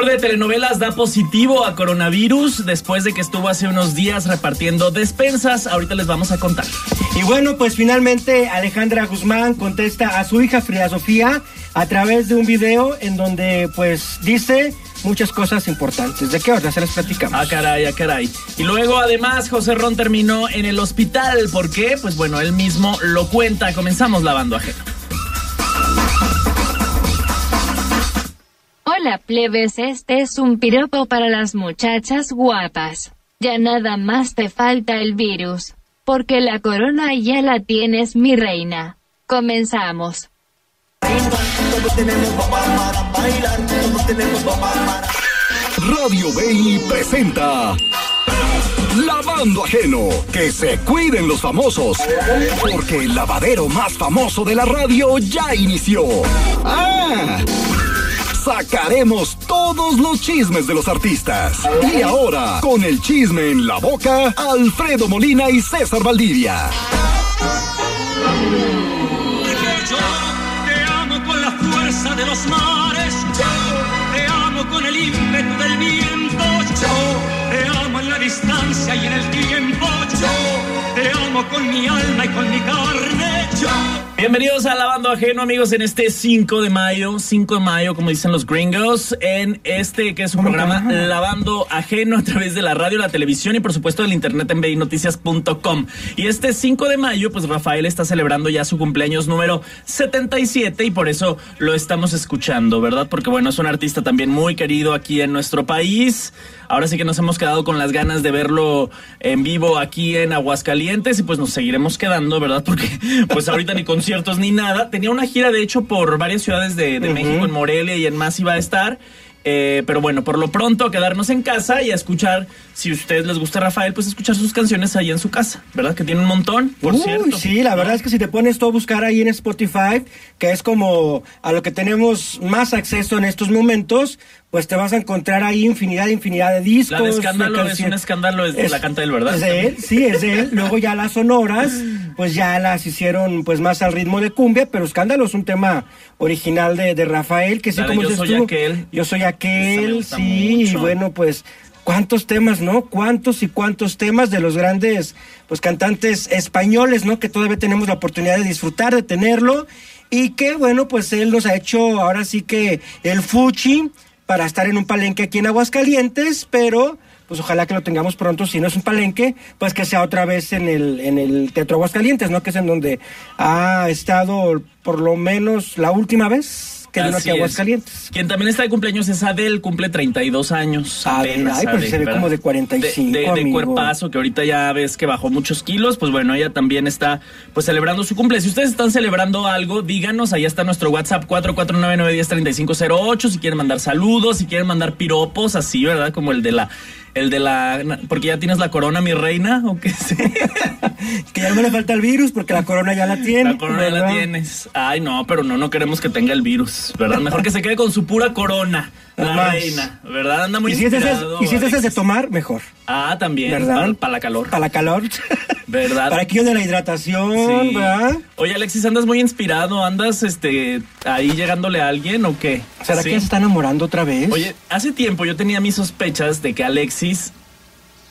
actor de telenovelas da positivo a coronavirus después de que estuvo hace unos días repartiendo despensas. Ahorita les vamos a contar. Y bueno, pues finalmente Alejandra Guzmán contesta a su hija Frida Sofía a través de un video en donde pues dice muchas cosas importantes. ¿De qué hora se les platicamos? Ah, caray, ah, caray. Y luego, además, José Ron terminó en el hospital. ¿Por qué? Pues bueno, él mismo lo cuenta. Comenzamos lavando ajeno. Hola plebes, este es un piropo para las muchachas guapas. Ya nada más te falta el virus. Porque la corona ya la tienes, mi reina. Comenzamos. Radio Bay presenta Lavando Ajeno. Que se cuiden los famosos. Porque el lavadero más famoso de la radio ya inició. ¡Ah! Sacaremos todos los chismes de los artistas. Y ahora, con el chisme en la boca, Alfredo Molina y César Valdivia. Yo te amo con la fuerza de los mares, yo te amo con el ímpetu del viento, yo te amo en la distancia y en el tiempo, yo te amo con mi alma y con mi carne, yo. Bienvenidos a Lavando Ajeno, amigos, en este 5 de mayo, 5 de mayo, como dicen los gringos, en este que es un programa Lavando Ajeno a través de la radio, la televisión y por supuesto del internet en binoticias.com. Y este 5 de mayo, pues Rafael está celebrando ya su cumpleaños número 77 y por eso lo estamos escuchando, ¿verdad? Porque bueno, es un artista también muy querido aquí en nuestro país. Ahora sí que nos hemos quedado con las ganas de verlo en vivo aquí en Aguascalientes y pues nos seguiremos quedando, ¿verdad? Porque pues ahorita ni conciertos ni nada. Tenía una gira de hecho por varias ciudades de, de México, en Morelia y en más iba a estar. Eh, pero bueno, por lo pronto a quedarnos en casa y a escuchar, si a ustedes les gusta Rafael, pues escuchar sus canciones ahí en su casa, ¿verdad? Que tiene un montón, por Uy, cierto. sí, la verdad es que si te pones todo a buscar ahí en Spotify, que es como a lo que tenemos más acceso en estos momentos, pues te vas a encontrar ahí infinidad, infinidad de discos. La de escándalo de es un escándalo, es, Es- la canta él, ¿verdad? Es de él, sí, es de él. Luego ya las sonoras, pues ya las hicieron pues más al ritmo de cumbia, pero Escándalo es un tema original de, de Rafael, que sí, La como Yo soy tú, aquel. Yo soy aquel, sí, y bueno, pues cuántos temas, ¿no? Cuántos y cuántos temas de los grandes pues cantantes españoles, ¿no? Que todavía tenemos la oportunidad de disfrutar, de tenerlo. Y que bueno, pues él nos ha hecho ahora sí que el fuchi para estar en un palenque aquí en Aguascalientes, pero pues ojalá que lo tengamos pronto, si no es un palenque, pues que sea otra vez en el, en el Teatro Aguascalientes, ¿no? Que es en donde ha estado por lo menos la última vez que vino aquí a es. Aguascalientes. Quien también está de cumpleaños es Adele, cumple 32 años. Apenas, ay, Adele, se ve ¿verdad? como de 45, De, de- cuerpazo, que ahorita ya ves que bajó muchos kilos, pues bueno, ella también está pues celebrando su cumple. Si ustedes están celebrando algo, díganos, ahí está nuestro WhatsApp 449-910-3508, si quieren mandar saludos, si quieren mandar piropos, así, ¿verdad? Como el de la... El de la... Porque ya tienes la corona, mi reina, o qué sé. Que ya no le falta el virus porque la corona ya la tiene. La corona ya la tienes. Ay, no, pero no, no queremos que tenga el virus, ¿verdad? Mejor que se quede con su pura corona, la reina, ¿verdad? Anda muy Y si es y si es esas de tomar, mejor. Ah, también, ¿Verdad? para, para la calor. Para la calor. ¿Verdad? Para aquello de la hidratación, Sí. ¿verdad? Oye, Alexis, andas muy inspirado, andas este ahí llegándole a alguien o qué? ¿Será Sí. que se está enamorando otra vez? Oye, hace tiempo yo tenía mis sospechas de que Alexis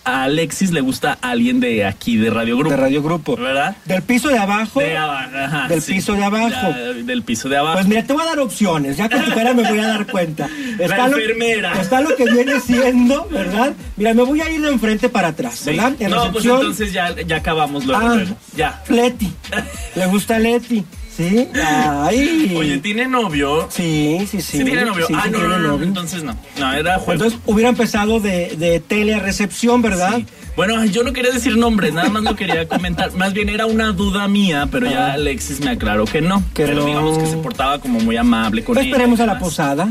a Alexis le gusta alguien de aquí de Radio Grupo. de Radio Grupo. ¿Verdad? Del piso de abajo. De abajo, ajá, Del sí. piso de abajo. Del piso de abajo. Pues mira, te voy a dar opciones. Ya con tu cara me voy a dar cuenta. La lo- enfermera. está lo que viene siendo, ¿verdad? Mira, me voy a ir de enfrente para atrás, Sí. ¿verdad? En No, pues entonces ya, ya acabamos luego. Ah. Ya. Leti. Le gusta Leti. ¿Sí? Ay. Oye, ¿tiene novio? Sí, sí, sí. Sí, tiene novio. Sí, ah, sí no, tiene no, novio. entonces no. No, era juego. Entonces hubiera empezado de, de tele a recepción, ¿verdad? Sí. Bueno, yo no quería decir nombres, nada más lo quería comentar. Más bien era una duda mía, pero ya Alexis me aclaró que no. Que pero no. digamos que se portaba como muy amable con Pues ella esperemos a la posada,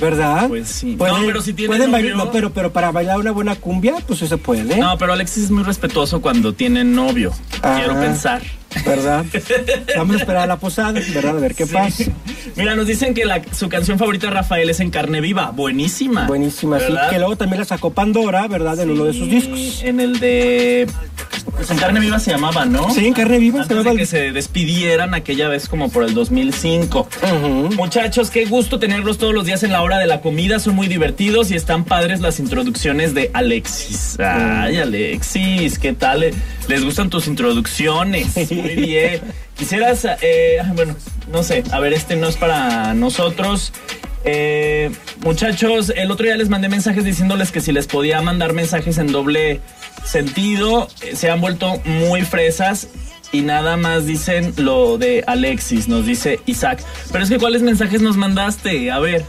¿verdad? Pues sí. Pueden- No, pero si tiene pueden novio- bailar- no, pero, pero para bailar una buena cumbia, pues eso se puede. No, pero Alexis es muy respetuoso cuando tiene novio. Ah. Quiero pensar. ¿Verdad? Vamos a esperar a la posada, ¿verdad? A ver qué Sí. pasa. Mira, nos dicen que la, su canción favorita de Rafael es En Carne Viva. Buenísima. Buenísima, sí. ¿Verdad? Que luego también la sacó Pandora, ¿verdad? En uno de sus discos. En el de. Pues en carne viva se llamaba, ¿no? Sí, en carne viva se Antes llamaba de que se despidieran aquella vez como por el 2005. Muchachos, qué gusto tenerlos todos los días en la hora de la comida. Son muy divertidos y están padres las introducciones de Alexis. Ay, Alexis, ¿qué tal? ¿Les gustan tus introducciones? Muy bien. Quisieras, eh, bueno, no sé, a ver, este no es para nosotros. Eh, muchachos, el otro día les mandé mensajes diciéndoles que si les podía mandar mensajes en doble sentido, eh, se han vuelto muy fresas y nada más dicen lo de Alexis, nos dice Isaac. Pero es que ¿cuáles mensajes nos mandaste? A ver,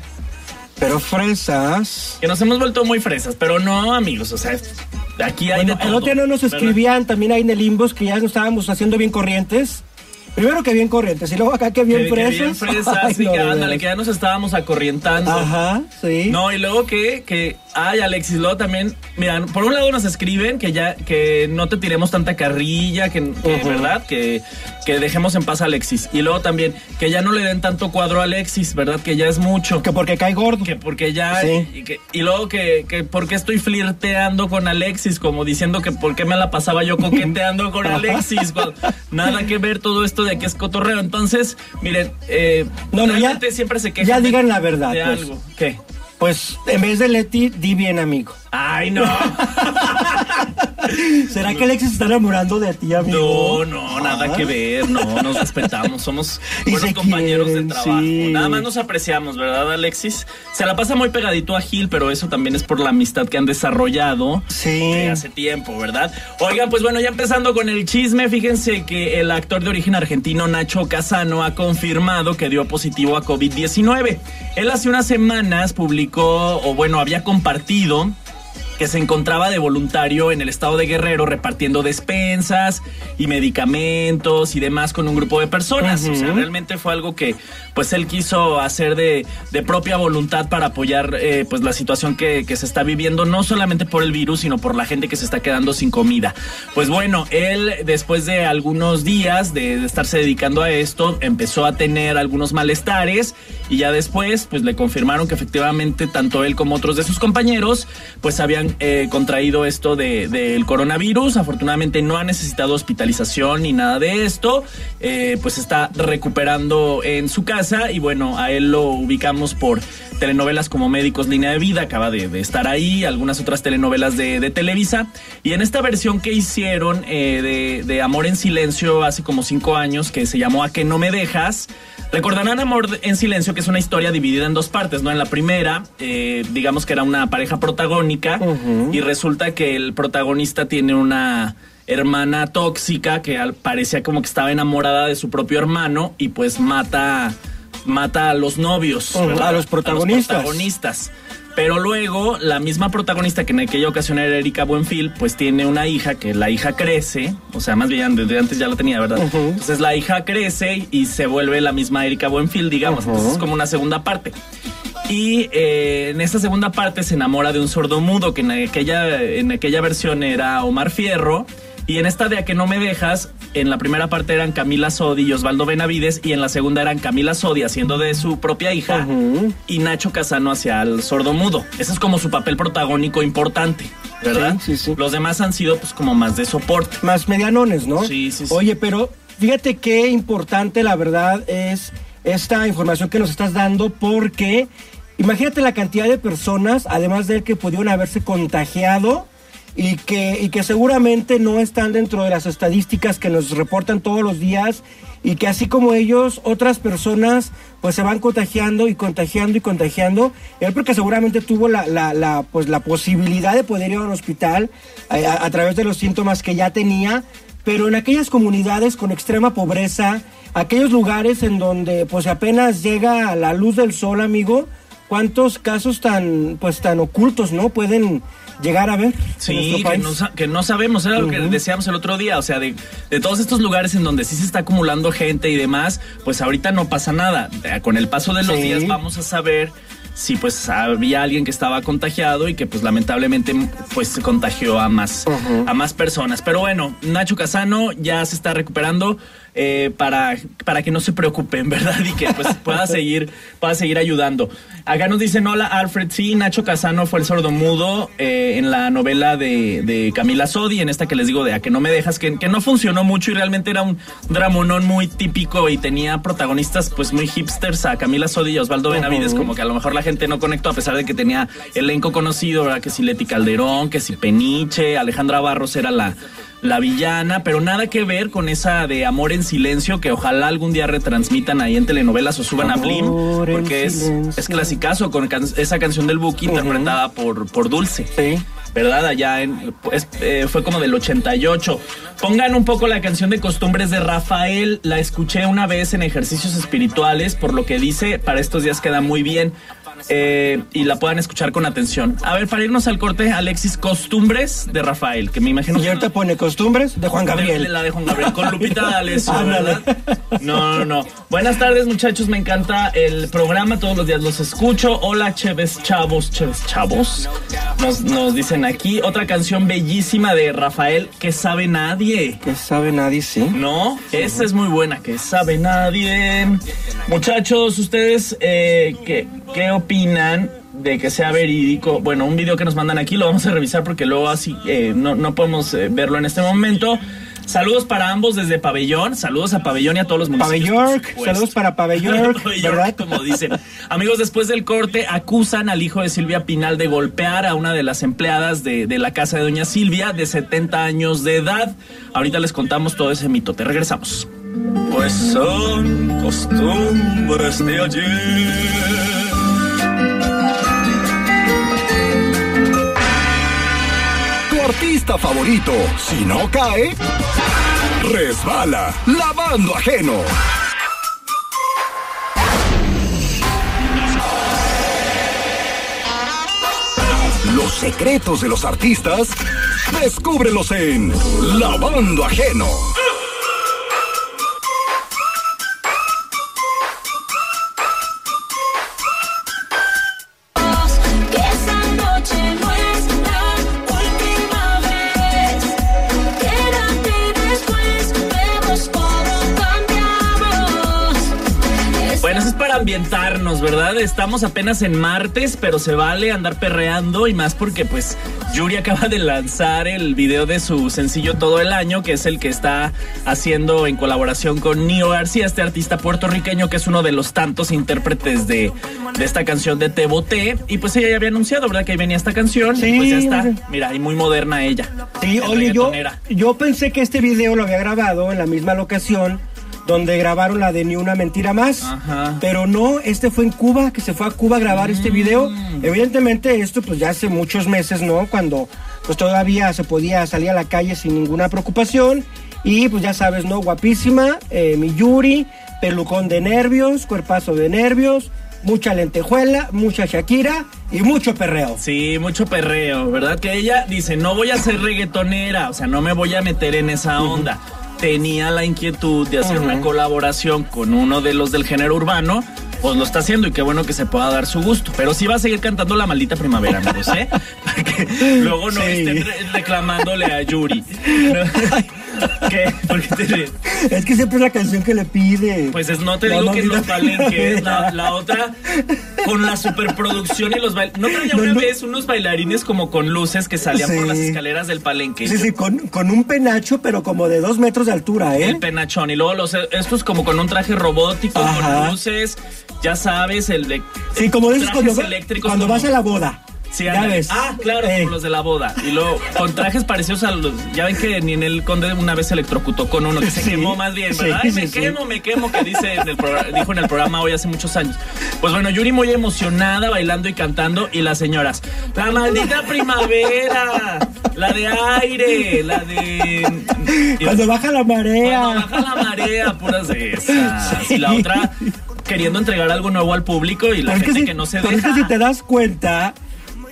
Pero fresas. que nos hemos vuelto muy fresas, pero no amigos, o sea, aquí hay Bueno, de el otro día no nos ¿verdad? escribían también ahí en el inbox que ya nos estábamos haciendo bien corrientes. Primero que bien corrientes y luego acá que bien Que- que fresas. bien fresas, Ay, sí, no, que de ándale, que ya nos estábamos acorrientando. Ajá, sí. No, y luego que, que, ay, Alexis, luego también, mira, por un lado nos escriben que ya, que no te tiremos tanta carrilla, que, que. ¿verdad? Que, que dejemos en paz a Alexis. Y luego también, que ya no le den tanto cuadro a Alexis, ¿verdad? Que ya es mucho. Que porque cae gordo. Que porque ya, Sí. y, que- y luego que, que porque estoy flirteando con Alexis, como diciendo que por qué me la pasaba yo coqueteando con Alexis. cuando- nada que ver todo esto de que es cotorreo. Entonces, miren, eh, No, no, ya- siempre se quejan ya digan la verdad, de pues. algo. ¿Qué? Pues en vez de Leti, di bien amigo. Ay, no. ¿Será que Alexis está enamorando de ti, amigo? No, no, nada que ver, no, nos respetamos, somos Y buenos compañeros quieren, de trabajo. sí. Nada más nos apreciamos, ¿verdad, Alexis? Se la pasa muy pegadito a Gil, pero eso también es por la amistad que han desarrollado Sí. de hace tiempo, ¿verdad? Oigan, pues bueno, ya empezando con el chisme, fíjense que el actor de origen argentino Nacho Casano ha confirmado que dio positivo a COVID-19. Él hace unas semanas publicó, o bueno, había compartido que se encontraba de voluntario en el estado de Guerrero repartiendo despensas y medicamentos y demás con un grupo de personas. O sea, realmente fue algo que pues él quiso hacer de, de propia voluntad para apoyar eh, pues la situación que, que se está viviendo, no solamente por el virus, sino por la gente que se está quedando sin comida. Pues bueno, él después de algunos días de, de estarse dedicando a esto, empezó a tener algunos malestares y ya después pues le confirmaron que efectivamente tanto él como otros de sus compañeros pues habían eh, contraído esto de- del coronavirus. Afortunadamente no ha necesitado hospitalización ni nada de esto. Eh, pues está recuperando en su casa y bueno, a él lo ubicamos por telenovelas como Médicos Línea de Vida, acaba de, de estar ahí, algunas otras telenovelas de, de Televisa. Y en esta versión que hicieron eh, de, de Amor en Silencio hace como cinco años, que se llamó A que no me dejas, recordarán Amor en Silencio, que es una historia dividida en dos partes, ¿no? En la primera, eh, digamos que era una pareja protagónica y resulta que el protagonista tiene una hermana tóxica que parecía como que estaba enamorada de su propio hermano y pues mata mata a los novios, Ujú, ¿verdad? a los protagonistas. protagonistas. Pero luego la misma protagonista que en aquella ocasión era Erika Buenfil, pues tiene una hija que la hija crece, o sea, más bien desde antes ya la tenía, ¿verdad? Entonces la hija crece y se vuelve la misma Erika Buenfil, digamos. Entonces es como una segunda parte. Y eh, en esta segunda parte se enamora de un sordomudo que en aquella, en aquella versión era Omar Fierro. Y en esta de A que no me dejas, en la primera parte eran Camila Sodi y Osvaldo Benavides. Y en la segunda eran Camila Sodi haciendo de su propia hija y Nacho Casano hacia el sordomudo. Ese es como su papel protagónico importante, ¿verdad? Sí, sí, sí. Los demás han sido pues como más de soporte. Más medianones, ¿no? Sí, sí, sí. Oye, pero fíjate qué importante la verdad es esta información que nos estás dando porque imagínate la cantidad de personas, además de él, que pudieron haberse contagiado y que, y que seguramente no están dentro de las estadísticas que nos reportan todos los días y que así como ellos, otras personas pues se van contagiando y contagiando y contagiando. Él porque seguramente tuvo la, la, pues, la posibilidad de poder ir a un hospital eh, a, a través de los síntomas que ya tenía, pero en aquellas comunidades con extrema pobreza, aquellos lugares en donde pues apenas llega la luz del sol, amigo, cuántos casos tan pues tan ocultos, ¿no? Pueden llegar a ver en Sí, nuestro que país. no, que no sabemos, era lo que decíamos el otro día, o sea, de, de todos estos lugares en donde sí se está acumulando gente y demás, pues ahorita no pasa nada. Eh, Con el paso de los Sí. días vamos a saber si pues había alguien que estaba contagiado y que pues lamentablemente pues se contagió a más, a más personas. Pero bueno, Nacho Casano ya se está recuperando. Eh, para, para que no se preocupen, ¿verdad? Y que pues pueda seguir, pueda seguir ayudando. Acá nos dicen, hola Alfred, sí, Nacho Casano fue el sordomudo eh, en la novela de, de, Camila Sodi, en esta que les digo de A que no me dejas, que, que no funcionó mucho y realmente era un dramonón muy típico y tenía protagonistas pues muy hipsters a Camila Sodi y Osvaldo Benavides, como que a lo mejor la gente no conectó a pesar de que tenía elenco conocido, ¿verdad? Que si Leti Calderón, que si Peniche, Alejandra Barros era la la villana, pero nada que ver con esa de Amor en Silencio que ojalá algún día retransmitan ahí en telenovelas o suban a Blim, porque es, es clasicazo con esa canción del Buki interpretada por, por Dulce. Sí. ¿Verdad? Allá en, eh, fue como del 88. Pongan un poco la canción de costumbres de Rafael. La escuché una vez en ejercicios espirituales, por lo que dice, para estos días queda muy bien. Eh, y la puedan escuchar con atención. A ver, para irnos al corte, Alexis, costumbres de Rafael, que me imagino. Y ahorita pone costumbres de Juan Gabriel. la de Juan Gabriel, con Lupita D'Alessio, ¿verdad? No, no, no. Buenas tardes, muchachos, me encanta el programa, todos los días los escucho. Hola, Cheves Chavos, Cheves Chavos. Nos, nos dicen aquí otra canción bellísima de Rafael, que sabe nadie. Que sabe nadie, sí. No, esa es muy buena, que sabe nadie. Muchachos, ustedes, eh, ¿qué, qué opinan? Opinan de que sea verídico? Bueno, un video que nos mandan aquí lo vamos a revisar porque luego así eh, no, no, podemos eh, verlo en este momento. Saludos para ambos desde Pabellón. Saludos a Pabellón y a todos los municipios. Pabellón, saludos para Pabellón, ¿verdad? Como dicen. Amigos, después del corte acusan al hijo de Silvia Pinal de golpear a una de las empleadas de, de la casa de doña Silvia de 70 años de edad. Ahorita les contamos todo ese mito. Te regresamos. Pues son costumbres de ayer artista favorito. Si no cae, resbala, lavando ajeno. Los secretos de los artistas, descúbrelos en Lavando ajeno. ¿Verdad? Estamos apenas en martes, pero se vale andar perreando y más porque pues Yuri acaba de lanzar el video de su sencillo Todo el Año, que es el que está haciendo en colaboración con Nio García, este artista puertorriqueño que es uno de los tantos intérpretes de, de esta canción de Te Boté. Y pues ella ya había anunciado, ¿verdad? Que ahí venía esta canción. Sí. Y pues ya está, mira, y muy moderna ella. Sí, oye, yo, yo pensé que este video lo había grabado en la misma locación donde grabaron la de Ni una mentira más. Pero no, este fue en Cuba, que se fue a Cuba a grabar este video. Mm. Evidentemente esto pues ya hace muchos meses, ¿no? Cuando pues todavía se podía salir a la calle sin ninguna preocupación. Y pues ya sabes, ¿no? Guapísima, eh, mi Yuri, pelucón de nervios, cuerpazo de nervios, mucha lentejuela, mucha Shakira y mucho perreo. Sí, mucho perreo, ¿verdad? Que ella dice, no voy a ser reggaetonera, o sea, no me voy a meter en esa onda tenía la inquietud de hacer una colaboración con uno de los del género urbano, pues lo está haciendo y qué bueno que se pueda dar su gusto. Pero sí va a seguir cantando la maldita primavera, amigos, ¿eh? Para que luego no estén reclamándole a Yuri. ¿Qué? ¿Por qué te ríes? Es que siempre es la canción que le pide. Pues es, no te digo que los palenques. La, la otra, con la superproducción y los bailarines. ¿No traía una vez unos bailarines como con luces que salían por las escaleras del palenque? Sí, sí, con, con, un penacho, pero como de dos metros de altura, ¿eh? El penachón. Y luego los, estos como con un traje robótico, con luces, ya sabes, el de. Sí, como esos cuando, cuando vas a la boda. Sí, ya ves. Ah, claro, como los de la boda. Y luego, con trajes parecidos a los. Ya ven que ni en el conde una vez se electrocutó con uno que se quemó más bien, ¿verdad? Ay, me quemo, me quemo, que dice en el dijo en el programa hoy hace muchos años. Pues bueno, Yuri muy emocionada, bailando y cantando, y las señoras. La maldita primavera, la de aire, la de. Cuando baja la marea. Cuando baja la marea, puras de esas. Y la otra queriendo entregar algo nuevo al público y la gente que, no se deja. Es que si te das cuenta,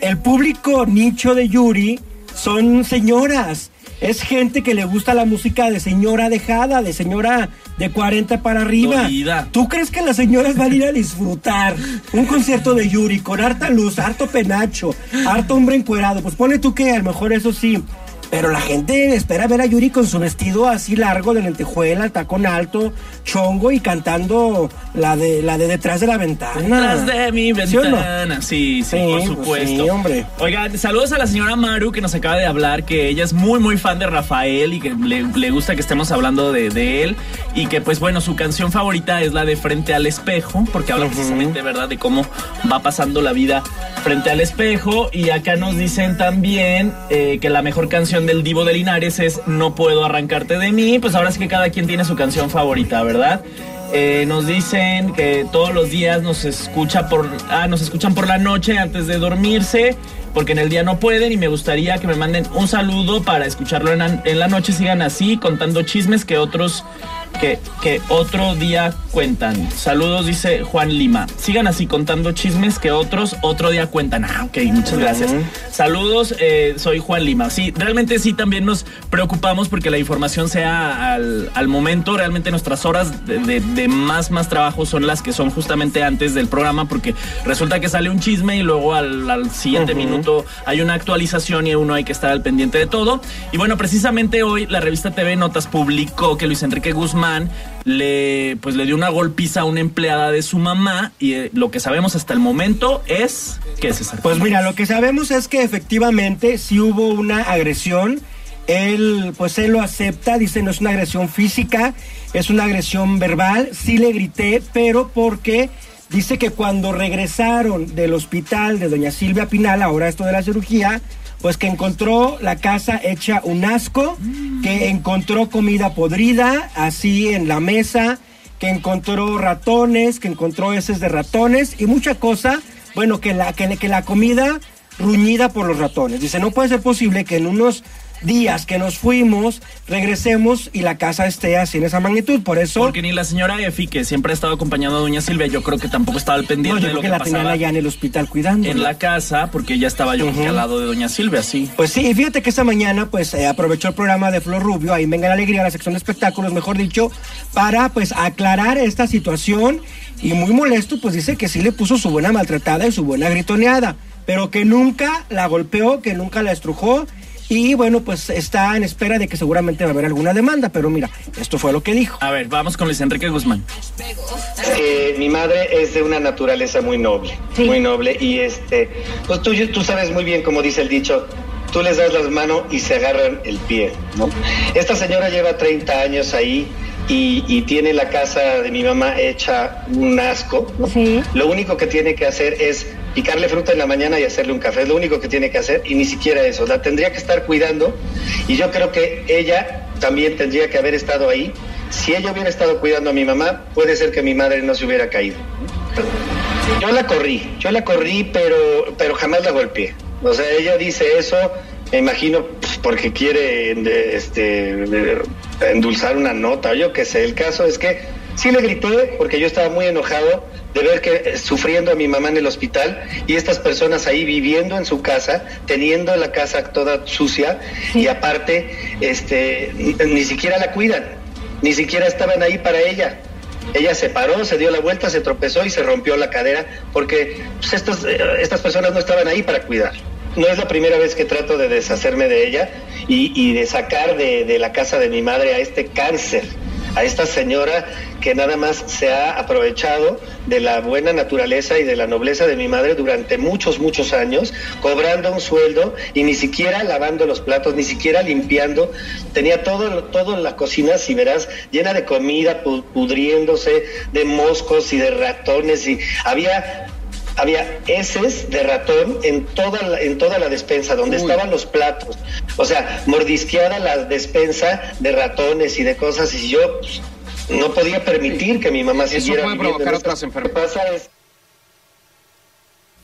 el público nicho de Yuri son señoras. es gente que le gusta la música de señora dejada, de señora de 40 para arriba. Dolida. ¿Tú crees que las señoras van a ir a disfrutar un concierto de Yuri con harta luz, harto penacho, harto hombre encuerado? Pues pone tú que a lo mejor eso sí. Pero la gente espera ver a Yuri con su vestido así largo de lentejuela, el tacón alto, chongo y cantando la de la de detrás de la ventana. Detrás de mi ¿Sí o no? ventana. Sí, sí, por pues supuesto. sí, hombre. Oigan, saludos a la señora Maru que nos acaba de hablar que ella es muy, muy fan de Rafael y que le, le gusta que estemos hablando de, de él. Y que, pues bueno, su canción favorita es la de Frente al Espejo, porque habla precisamente, ¿verdad?, de cómo va pasando la vida frente al espejo. Y acá nos dicen también eh, que la mejor canción del Divo de Linares es No puedo arrancarte de mí. Pues ahora sí que cada quien tiene su canción favorita, ¿verdad? Eh, nos dicen que todos los días nos escucha por ah, nos escuchan por la noche antes de dormirse porque en el día no pueden y me gustaría que me manden un saludo para escucharlo en, en la noche sigan así contando chismes que otros que, que otro día cuentan. Saludos dice Juan Lima. Sigan así contando chismes que otros otro día cuentan. Ah ok muchas gracias. Saludos eh, soy Juan Lima. Sí realmente sí también nos preocupamos porque la información sea al, al momento. Realmente nuestras horas de, de- de más más trabajo son las que son justamente antes del programa porque resulta que sale un chisme y luego al, al siguiente minuto hay una actualización y uno hay que estar al pendiente de todo. Y bueno precisamente hoy la revista TV Notas publicó que Luis Enrique Guzmán le pues le dio una golpiza a una empleada de su mamá y eh, lo que sabemos hasta el momento es que César Pues mira, lo que sabemos es que efectivamente sí hubo una agresión. Él, pues él lo acepta, dice no es una agresión física, es una agresión verbal. Sí le grité, pero porque dice que cuando regresaron del hospital de doña Silvia Pinal, ahora esto de la cirugía, pues que encontró la casa hecha un asco, que encontró comida podrida así en la mesa, que encontró ratones, que encontró heces de ratones y mucha cosa, bueno, que la, que, que la comida ruñida por los ratones. Dice, no puede ser posible que en unos días que nos fuimos, regresemos y la casa esté así en esa magnitud. Por eso... porque ni la señora Efi que siempre ha estado acompañando a doña Silvia yo creo que tampoco estaba al no, pendiente yo de creo lo que que, la tenían pasaba allá en el hospital cuidando. en la casa porque ella estaba yo que al lado de doña Silvia sí Pues sí, y fíjate que esta mañana pues eh, aprovechó el programa de Flor Rubio, ahí venga la alegría, la sección de espectáculos, mejor dicho, para pues aclarar esta situación y muy molesto pues dice que sí le puso su buena maltratada y su buena gritoneada, pero que nunca la golpeó, que nunca la estrujó y bueno pues está en espera de que seguramente va a haber alguna demanda, pero mira, esto fue lo que dijo. a ver vamos con Luis Enrique Guzmán Eh, mi madre es de una naturaleza muy noble, muy noble y este, pues tú, tú sabes muy bien como dice el dicho, tú les das las manos y se agarran el pie, ¿no? Esta señora lleva 30 años ahí y, y tiene la casa de mi mamá hecha un asco, ¿no? Sí. Lo único que tiene que hacer es picarle fruta en la mañana y hacerle un café, es lo único que tiene que hacer y ni siquiera eso, la tendría que estar cuidando y yo creo que ella también tendría que haber estado ahí. Si ella hubiera estado cuidando a mi mamá, puede ser que mi madre no se hubiera caído. Yo la corrí, yo la corrí, pero, pero jamás la golpeé. O sea, ella dice eso, me imagino, pues, porque quiere este, endulzar una nota, o yo qué sé. El caso es que sí le grité, porque yo estaba muy enojado de ver que eh, sufriendo a mi mamá en el hospital y estas personas ahí viviendo en su casa, teniendo la casa toda sucia y aparte, este, ni, siquiera la cuidan, ni siquiera estaban ahí para ella. Ella se paró, se dio la vuelta, se tropezó y se rompió la cadera porque pues, estas, eh, estas personas no estaban ahí para cuidar. No es la primera vez que trato de deshacerme de ella y, y de sacar de, de la casa de mi madre a este cáncer, a esta señora que nada más se ha aprovechado de la buena naturaleza y de la nobleza de mi madre durante muchos, muchos años, cobrando un sueldo y ni siquiera lavando los platos, ni siquiera limpiando. Tenía todo, todo la cocina, si verás, llena de comida, pu- pudriéndose, de moscos y de ratones y había había heces de ratón en toda la, en toda la despensa, donde estaban los platos. O sea, mordisqueada la despensa de ratones y de cosas, y yo pues, no podía permitir que mi mamá Eso siguiera puede viviendo provocar en otras enfermedades. Lo que pasa es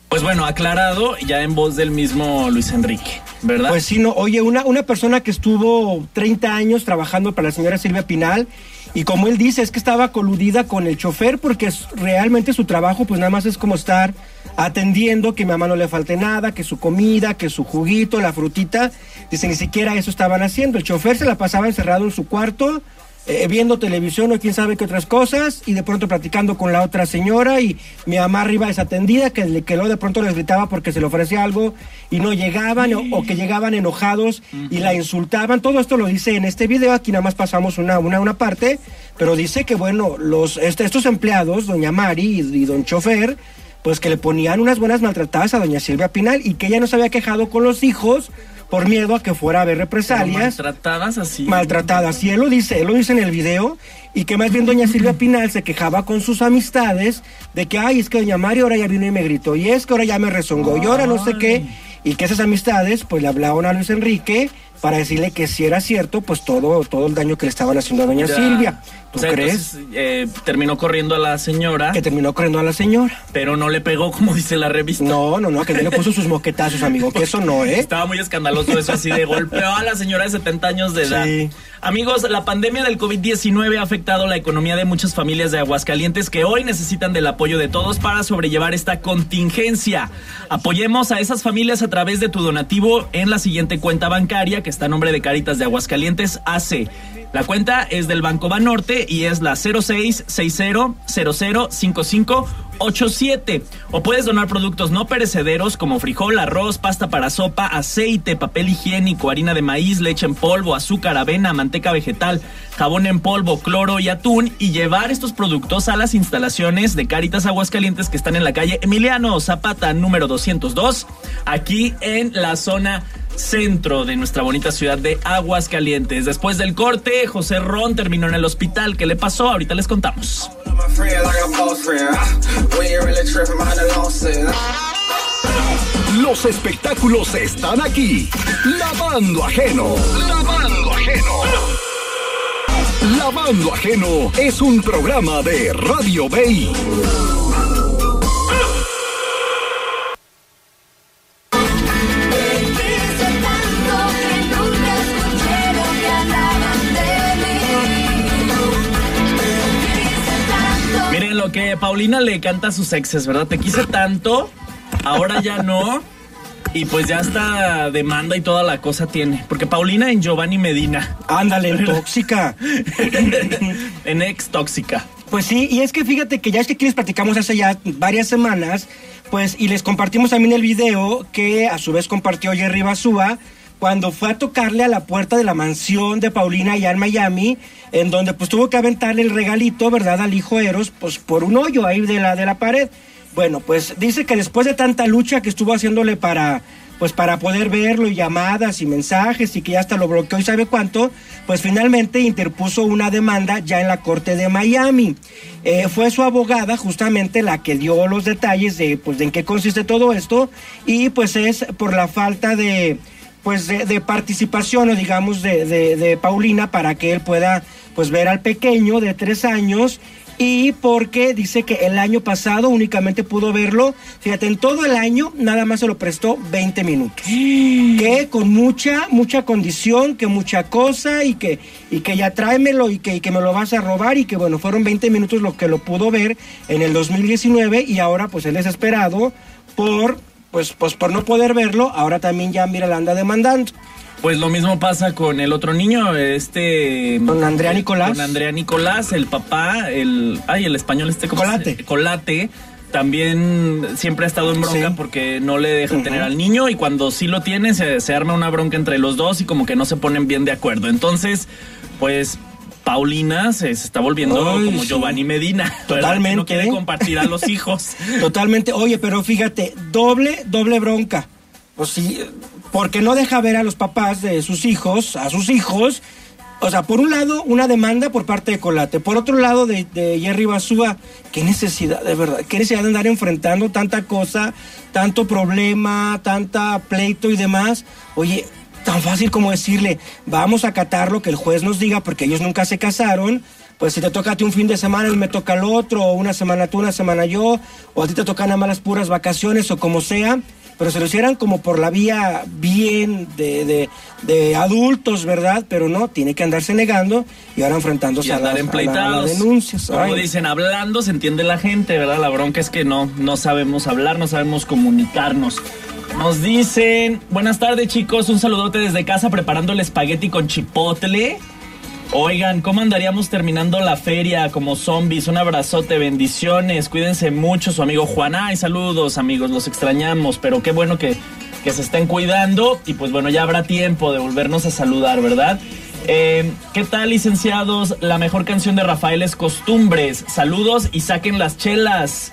Pues bueno, aclarado ya en voz del mismo Luis Enrique. ¿Verdad? Pues sí, no. Oye, una, una persona que estuvo 30 años trabajando para la señora Silvia Pinal y como él dice, es que estaba coludida con el chofer porque realmente su trabajo pues nada más es como estar atendiendo que mi mamá no le falte nada, que su comida, que su juguito, la frutita. Dice, ni siquiera eso estaban haciendo. El chofer se la pasaba encerrado en su cuarto eh, viendo televisión o quién sabe qué otras cosas y de pronto platicando con la otra señora y mi mamá arriba desatendida que, le- que luego de pronto les gritaba porque se le ofrecía algo y no llegaban o, que llegaban enojados y la insultaban. Todo esto lo dice en este video, aquí nada más pasamos una, una, una parte, pero dice que bueno, los, este- estos empleados, doña Mari y don Chofer, pues que le ponían unas buenas maltratadas a doña Silvia Pinal y que ella no se había quejado con los hijos por miedo a que fuera a haber represalias Maltratadas así. maltratadas. Y él lo dice, él lo dice en el video, y que más bien doña Silvia Pinal se quejaba con sus amistades de que, ay, es que doña María ahora ya vino y me gritó, y es que ahora ya me rezongó, y ahora no sé qué, y que esas amistades pues le hablaban a Luis Enrique para decirle que si era cierto, pues todo, todo el daño que le estaban haciendo a doña Ya. Silvia. ¿Tú O sea, crees? entonces, eh, terminó corriendo a la señora, Que terminó corriendo a la señora. pero no le pegó como dice la revista. No, no, no, que no le puso sus moquetazos, amigo, que eso no, ¿eh? Estaba muy escandaloso eso así de golpeó a la señora de 70 años de edad. Sí. Amigos, la pandemia del COVID-19 ha afectado la economía de muchas familias de Aguascalientes que hoy necesitan del apoyo de todos para sobrellevar esta contingencia. Apoyemos a esas familias a través de tu donativo en la siguiente cuenta bancaria que está a nombre de Caritas de Aguascalientes AC. La cuenta es del Banco Banorte y es la 0660005587. O puedes donar productos no perecederos como frijol, arroz, pasta para sopa, aceite, papel higiénico, harina de maíz, leche en polvo, azúcar, avena, manteca vegetal, jabón en polvo, cloro y atún y llevar estos productos a las instalaciones de Caritas Aguascalientes que están en la calle Emiliano Zapata número 202, aquí en la zona centro de nuestra bonita ciudad de Aguascalientes. Después del corte, José Ron terminó en el hospital. ¿Qué le pasó? Ahorita les contamos. Los espectáculos están aquí. Lavando ajeno. Lavando ajeno. Lavando ajeno es un programa de Radio Bay. Paulina le canta a sus exes, ¿verdad? Te quise tanto, ahora ya no. Y pues ya está demanda y toda la cosa tiene. Porque Paulina en Giovanni Medina, Ándale, tóxica. en ex tóxica. Pues sí, y es que fíjate que ya es que aquí les platicamos hace ya varias semanas, pues, y les compartimos también el video que a su vez compartió Jerry Basúa cuando fue a tocarle a la puerta de la mansión de Paulina allá en Miami, en donde pues tuvo que aventarle el regalito, ¿verdad?, al hijo Eros, pues por un hoyo ahí de la, de la pared. Bueno, pues dice que después de tanta lucha que estuvo haciéndole para pues para poder verlo y llamadas y mensajes y que ya hasta lo bloqueó y sabe cuánto, pues finalmente interpuso una demanda ya en la corte de Miami. Eh, fue su abogada justamente la que dio los detalles de pues de en qué consiste todo esto y pues es por la falta de pues de, de participación o digamos de, de- de Paulina para que él pueda pues ver al pequeño de tres años y porque dice que el año pasado únicamente pudo verlo, fíjate, en todo el año nada más se lo prestó 20 minutos. Que con mucha, mucha condición, que mucha cosa y que, y que ya tráemelo y que, y que me lo vas a robar y que bueno, fueron 20 minutos lo que lo pudo ver en el 2019 y ahora pues él es esperado por, pues, pues por no poder verlo, ahora también ya mira la anda demandando. Pues lo mismo pasa con el otro niño, este... Con Andrea Nicolás. Con Andrea Nicolás, el papá, el... Ay, el español este... ¿cómo se- Colate. Colate. También siempre ha estado en bronca Sí. porque no le dejan tener al niño y cuando sí lo tiene se, se arma una bronca entre los dos y como que no se ponen bien de acuerdo. Entonces, pues Paulina se, se está volviendo Ay, como sí. Giovanni Medina. Totalmente, No quiere compartir a los hijos. Totalmente. Oye, pero fíjate, doble, doble bronca. Pues sí, porque no deja ver a los papás de sus hijos, a sus hijos. O sea, por un lado, una demanda por parte de Colate. Por otro lado, de, de Jerry Basúa. Qué necesidad, de verdad. Qué necesidad de andar enfrentando tanta cosa, tanto problema, tanta pleito y demás. Oye, tan fácil como decirle, vamos a acatar lo que el juez nos diga, porque ellos nunca se casaron. Pues si te toca a ti un fin de semana, él me toca el otro, o una semana tú, una semana yo, o a ti te tocan a malas puras vacaciones, o como sea. pero se lo hicieran como por la vía bien de, de, de adultos, ¿verdad? Pero no, tiene que andarse negando y ahora enfrentándose y a, las, a la- a empleitados. las denuncias. Como Ay. dicen, hablando se entiende la gente, ¿verdad? La bronca es que no, no sabemos hablar, no sabemos comunicarnos. Nos dicen, buenas tardes chicos, un saludote desde casa preparando el espagueti con chipotle. Oigan, ¿cómo andaríamos terminando la feria como zombies? Un abrazote, bendiciones, cuídense mucho, su amigo Juan. Ay, saludos amigos, los extrañamos, pero qué bueno que, que se estén cuidando y pues bueno, ya habrá tiempo de volvernos a saludar, ¿verdad? Eh, ¿Qué tal, licenciados? La mejor canción de Rafael es Costumbres. Saludos y saquen las chelas.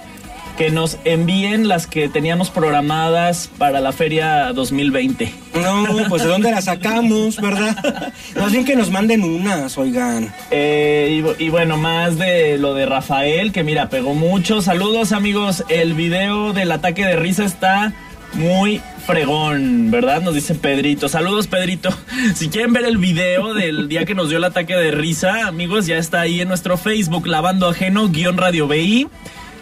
Que nos envíen las que teníamos programadas para la feria 2020. No, pues de dónde la sacamos, ¿verdad? Más bien que nos manden unas, oigan. Eh, y, y bueno, más de lo de Rafael, que mira, pegó mucho. Saludos amigos, el video del ataque de risa está muy fregón, ¿verdad? Nos dice Pedrito. Saludos Pedrito. Si quieren ver el video del día que nos dio el ataque de risa, amigos, ya está ahí en nuestro Facebook, lavando ajeno, guion radio BI.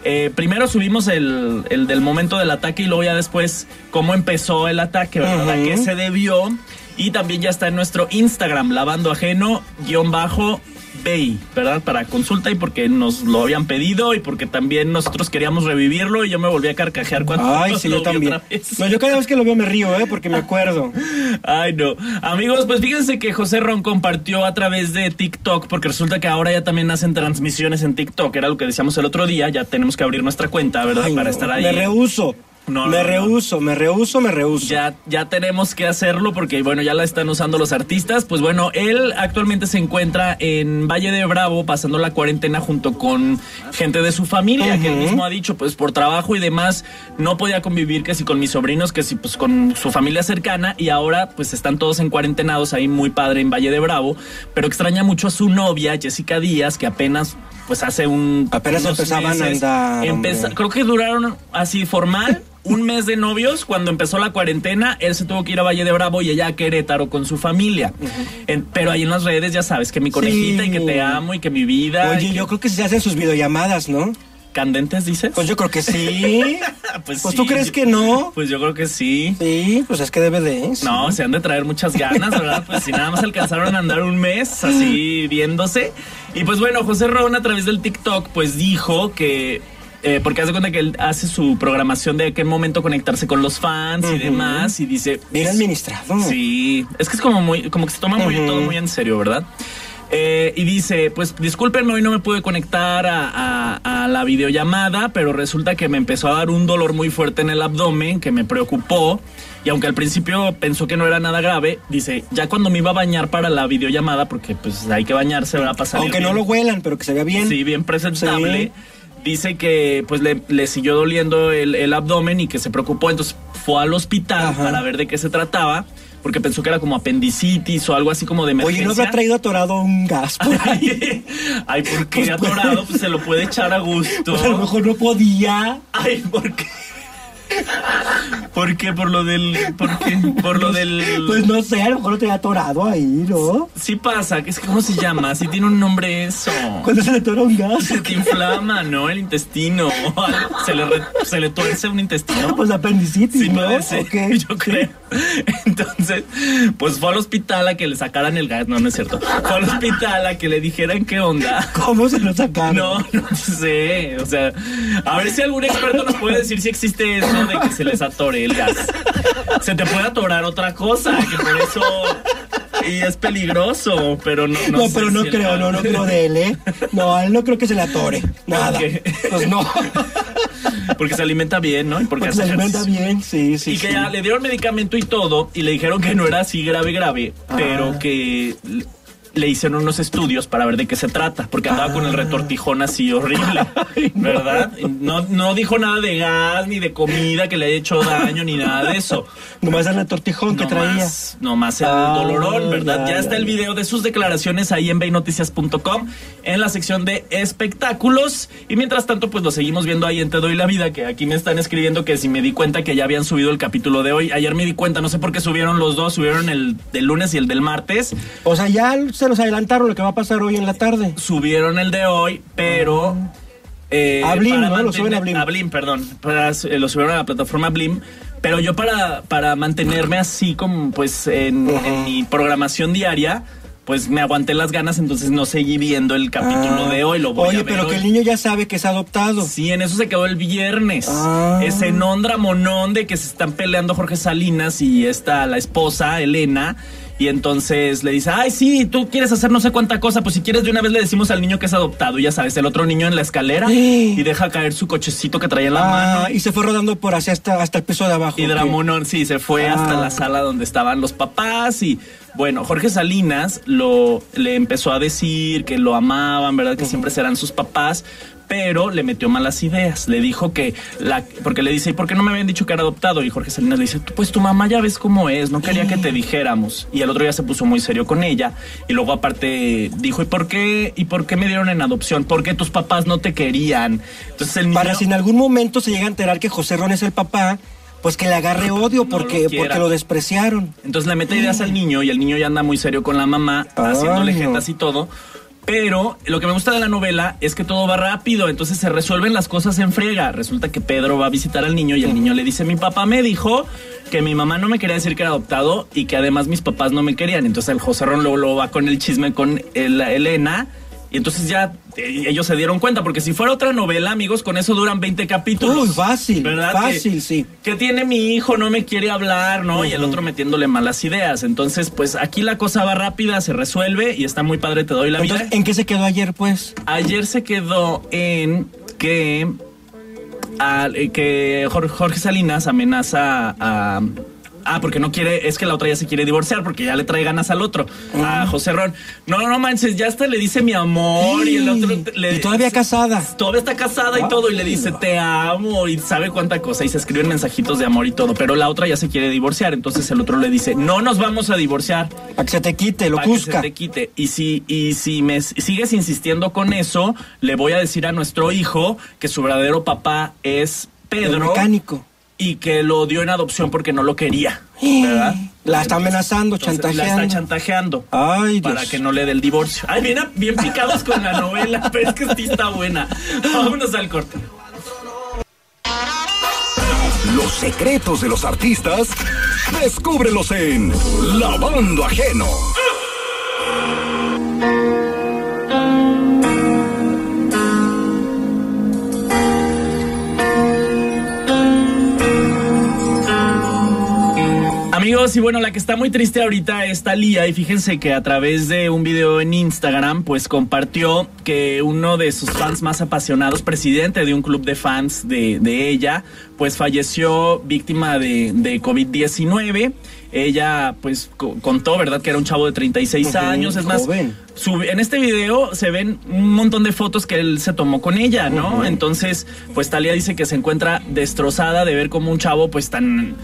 Eh, primero subimos el, el del momento del ataque y luego ya después cómo empezó el ataque, ¿verdad? ¿A qué se debió? Y también ya está en nuestro Instagram, lavando ajeno, guion bajo, Bay, ¿verdad? Para consulta y porque nos lo habían pedido y porque también nosotros queríamos revivirlo y yo me volví a carcajear cuando Ay, sí, lo yo vi también. otra vez. No, yo cada vez que lo veo me río, ¿eh? Porque me acuerdo. Ay, no. Amigos, pues fíjense que José Ron compartió a través de TikTok, porque resulta que ahora ya también hacen transmisiones en TikTok, era lo que decíamos el otro día, ya tenemos que abrir nuestra cuenta, ¿verdad? Ay, Para no, estar ahí. Me rehuso. No, me no, no. rehuso, me rehuso, me rehuso. Ya, ya tenemos que hacerlo porque, bueno, ya la están usando los artistas. Pues bueno, él actualmente se encuentra en Valle de Bravo pasando la cuarentena junto con gente de su familia, que él mismo ha dicho, pues por trabajo y demás, no podía convivir que si con mis sobrinos, que si pues con su familia cercana y ahora pues están todos en cuarentenados ahí muy padre en Valle de Bravo, pero extraña mucho a su novia, Jessica Díaz, que apenas pues hace un... Apenas empezaban a andar, empeza- hombre. creo que duraron así formal un mes de novios. Cuando empezó la cuarentena, él se tuvo que ir a Valle de Bravo y ella a Querétaro con su familia. En- pero ahí en las redes ya sabes que mi conejita y que te amo y que mi vida. Oye, yo creo que se hacen sus videollamadas, ¿no? ¿Candentes dices? Pues yo creo que sí. pues, pues sí, tú crees que no. Pues yo creo que sí. Sí, pues es que debe de. No, se han de traer muchas ganas, ¿verdad? Pues si nada más alcanzaron a andar un mes así viéndose. Y pues bueno, José Ron a través del TikTok pues dijo que... eh, porque hace cuenta que él hace su programación de qué momento conectarse con los fans y demás y dice... Bien administrado. Sí, es que es como muy, como que se toma muy, todo muy en serio, ¿verdad? Eh, y dice, pues discúlpenme, hoy no me pude conectar a, a- a la videollamada, pero resulta que me empezó a dar un dolor muy fuerte en el abdomen que me preocupó. Y aunque al principio pensó que no era nada grave, dice, ya cuando me iba a bañar para la videollamada, porque pues hay que bañarse, va a pasar. Aunque no lo huelan, pero que se vea bien. Sí, bien presentable. Sí. Dice que pues le, le siguió doliendo el, el abdomen y que se preocupó, entonces fue al hospital Ajá. para ver de qué se trataba, porque pensó que era como apendicitis o algo así como de emergencia. Oye, ¿no habrá traído atorado un gas por ahí? Ay, ay, ¿por qué Pues, atorado? Pues se lo puede echar a gusto. Pues a lo mejor no podía. Ay, ¿por qué? ¿Por qué? Por lo del... ¿Por qué? Por lo del... Pues no sé, a lo mejor lo tenía atorado ahí, ¿no? Sí pasa, que es que ¿cómo se llama? Sí tiene un nombre eso. Cuando se le atora un gas. Se te inflama, ¿no? El intestino. Se le, re- se le tuerce un intestino. Pues apendicitis, Sí, ¿no? puede ser, yo creo. Entonces, pues fue al hospital a que le sacaran el gas. No, no es cierto. Fue al hospital a que le dijeran qué onda. ¿Cómo se lo sacaron? No, no sé. O sea, a ver si algún experto nos puede decir si existe eso de que se les atore el gas. Se te puede atorar otra cosa, que por eso. Y es peligroso, pero no. No, No, sé pero no si creo, no, no creo de él, ¿eh? No, a él no creo que se le atore. Nada. Pues no. Porque se alimenta bien, ¿no? Y porque, se alimenta bien, sí, sí. y que sí. ya le dieron medicamento y todo, y le dijeron que no era así grave, grave, Ah. pero que le- hicieron unos estudios para ver de qué se trata, porque andaba con el Ah. retortijón así horrible, ¿verdad? No, no dijo nada de gas, ni de comida que le haya hecho daño, ni nada de eso. Nomás el retortijón que No traía. más, no más el Ah, dolorón, ¿verdad? ya, Ya, está ya, el video de sus declaraciones ahí en beynoticias.com en la sección de espectáculos. Y mientras tanto, pues lo seguimos viendo ahí en Te Doy la Vida, que aquí me están escribiendo que si me di cuenta que ya habían subido el capítulo de hoy. Ayer me di cuenta, no sé por qué subieron los dos, subieron el del lunes y el del martes. O sea, ya se nos adelantaron lo que va a pasar hoy en la tarde. Subieron el de hoy, pero... eh, A Blim, ¿no? Lo suben mantener- a Blim. perdón. Para- eh, lo subieron a la plataforma Blim Pero yo para, para mantenerme así como pues en, en mi programación diaria, pues me aguanté las ganas, entonces no seguí viendo el capítulo Ah. de hoy. Lo voy Oye, a ver pero que el niño ya sabe que es adoptado. Sí, en eso se quedó el viernes. Ah. Ese nondra monón de que se están peleando Jorge Salinas y está la esposa, Elena. Y entonces le dice, ay, sí, tú quieres hacer no sé cuánta cosa, pues si quieres de una vez le decimos al niño que es adoptado. Y ya sabes, el otro niño en la escalera y deja caer su cochecito que traía en la Ah, mano. y se fue rodando por hacia hasta, hasta el piso de abajo. Y. Dramonón, sí, se fue Ah. hasta la sala donde estaban los papás y bueno, Jorge Salinas lo le empezó a decir que lo amaban, ¿verdad? Que siempre serán sus papás, pero le metió malas ideas. Le dijo que la porque le dice, "¿Y por qué no me habían dicho que era adoptado?" Y Jorge Salinas le dice, "Pues tu mamá ya ves cómo es, no quería que te dijéramos." Y el otro día se puso muy serio con ella y luego aparte dijo, "¿Y por qué y por qué me dieron en adopción? Porque tus papás no te querían." Entonces el niño Para si en algún momento se llega a enterar que José Ron es el papá, pues que le agarre odio No porque, lo porque lo despreciaron. Entonces le mete ideas al niño y el niño ya anda muy serio con la mamá, haciéndole Ay, no. jetas y todo. Pero lo que me gusta de la novela es que todo va rápido, entonces se resuelven las cosas en friega. Resulta que Pedro va a visitar al niño y el niño le dice, mi papá me dijo que mi mamá no me quería decir que era adoptado y que además mis papás no me querían. Entonces el José Ron luego, luego va con el chisme con el- Elena y entonces ya eh, ellos se dieron cuenta, porque si fuera otra novela, amigos, con eso duran 20 capítulos. Uy, fácil, ¿verdad? fácil, Que- sí. que tiene mi hijo, no me quiere hablar, ¿no? Y el otro metiéndole malas ideas. Entonces, pues aquí la cosa va rápida, se resuelve y está muy padre, te doy la Entonces, vida. ¿en qué se quedó ayer, pues? Ayer se quedó en que, eh, que Jorge, Jorge Salinas amenaza a... Ah, porque no quiere, es que la otra ya se quiere divorciar porque ya le trae ganas al otro, a José Ron. No, no manches, ya hasta le dice mi amor y el otro le Y todavía casada. Todavía está casada y todo, y le dice te amo y sabe cuánta cosa, y se escriben mensajitos de amor y todo, pero la otra ya se quiere divorciar, entonces el otro le dice, no nos vamos a divorciar. Para que se te quite, lo para que busca. se te quite. Y si, y si me sigues insistiendo con eso, le voy a decir a nuestro hijo que su verdadero papá es El Pedro mecánico. Y que lo dio en adopción porque no lo quería. ¿Verdad? La está amenazando, Entonces, chantajeando. La está chantajeando. Ay, Para Dios. que no le dé el divorcio. Ay, bien, bien picados con la novela, pero es que sí está buena. Vámonos al corte. Los secretos de los artistas, descúbrelos en Lavando Ajeno. Amigos, y bueno, la que está muy triste ahorita es Talía y fíjense que a través de un video en Instagram, pues compartió que uno de sus fans más apasionados, presidente de un club de fans de, de ella, pues falleció víctima de, de COVID-19. Ella, pues, co- contó, ¿verdad?, que era un chavo de 36 Ujú, años. Es más, joven. su- en este video se ven un montón de fotos que él se tomó con ella, ¿no? Entonces, pues Talía dice que se encuentra destrozada de ver como un chavo, pues tan,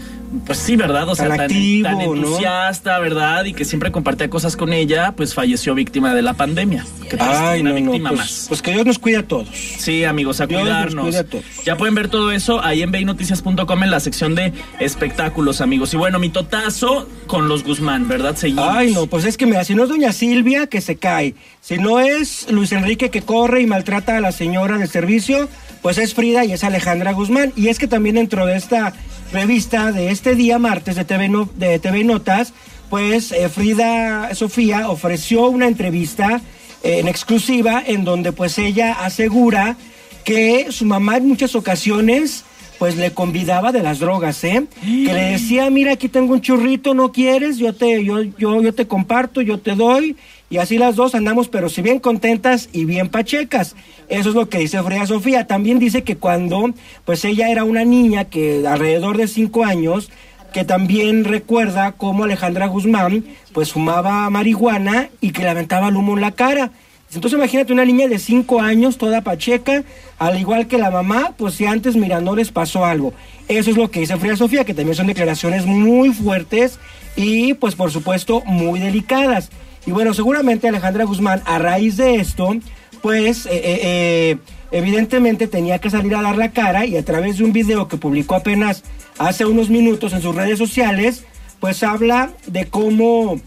pues sí, ¿verdad? O sea, Tan tan, activo, tan ¿no? entusiasta, ¿verdad? Y que siempre compartía cosas con ella, pues falleció víctima de la pandemia. Triste, Ay, una no, Pues, más. pues que Dios nos cuide a todos. Sí, amigos, a Dios nos cuidarnos. cuide a todos. Ya pueden ver todo eso ahí en beinoticias.com en la sección de espectáculos, amigos. Y bueno, mi totazo con los Guzmán, ¿verdad? Seguimos. Ay, no, pues es que mira, si no es doña Silvia, que se cae. Si no es Luis Enrique que corre y maltrata a la señora de servicio, pues es Frida y es Alejandra Guzmán. Y es que también dentro de esta revista de este día martes de TV, No- de TV Notas, pues eh, Frida Sofía ofreció una entrevista eh, en exclusiva en donde pues ella asegura que su mamá en muchas ocasiones pues le convidaba de las drogas, ¿eh? Que le decía, mira, aquí tengo un churrito, ¿no quieres? Yo te, yo, yo, yo te comparto, yo te doy. Y así las dos andamos, pero si bien contentas y bien pachecas. Eso es lo que dice Freya Sofía. También dice que cuando, pues ella era una niña que alrededor de cinco años, que también recuerda cómo Alejandra Guzmán, pues fumaba marihuana y que le aventaba el humo en la cara. Entonces imagínate una niña de 5 años, toda pacheca, al igual que la mamá, pues si antes, mira, no les pasó algo. Eso es lo que dice Frida Sofía, que también son declaraciones muy fuertes y pues por supuesto muy delicadas. Y bueno, seguramente Alejandra Guzmán, a raíz de esto, pues eh, eh, eh, evidentemente tenía que salir a dar la cara y a través de un video que publicó apenas hace unos minutos en sus redes sociales, pues habla de cómo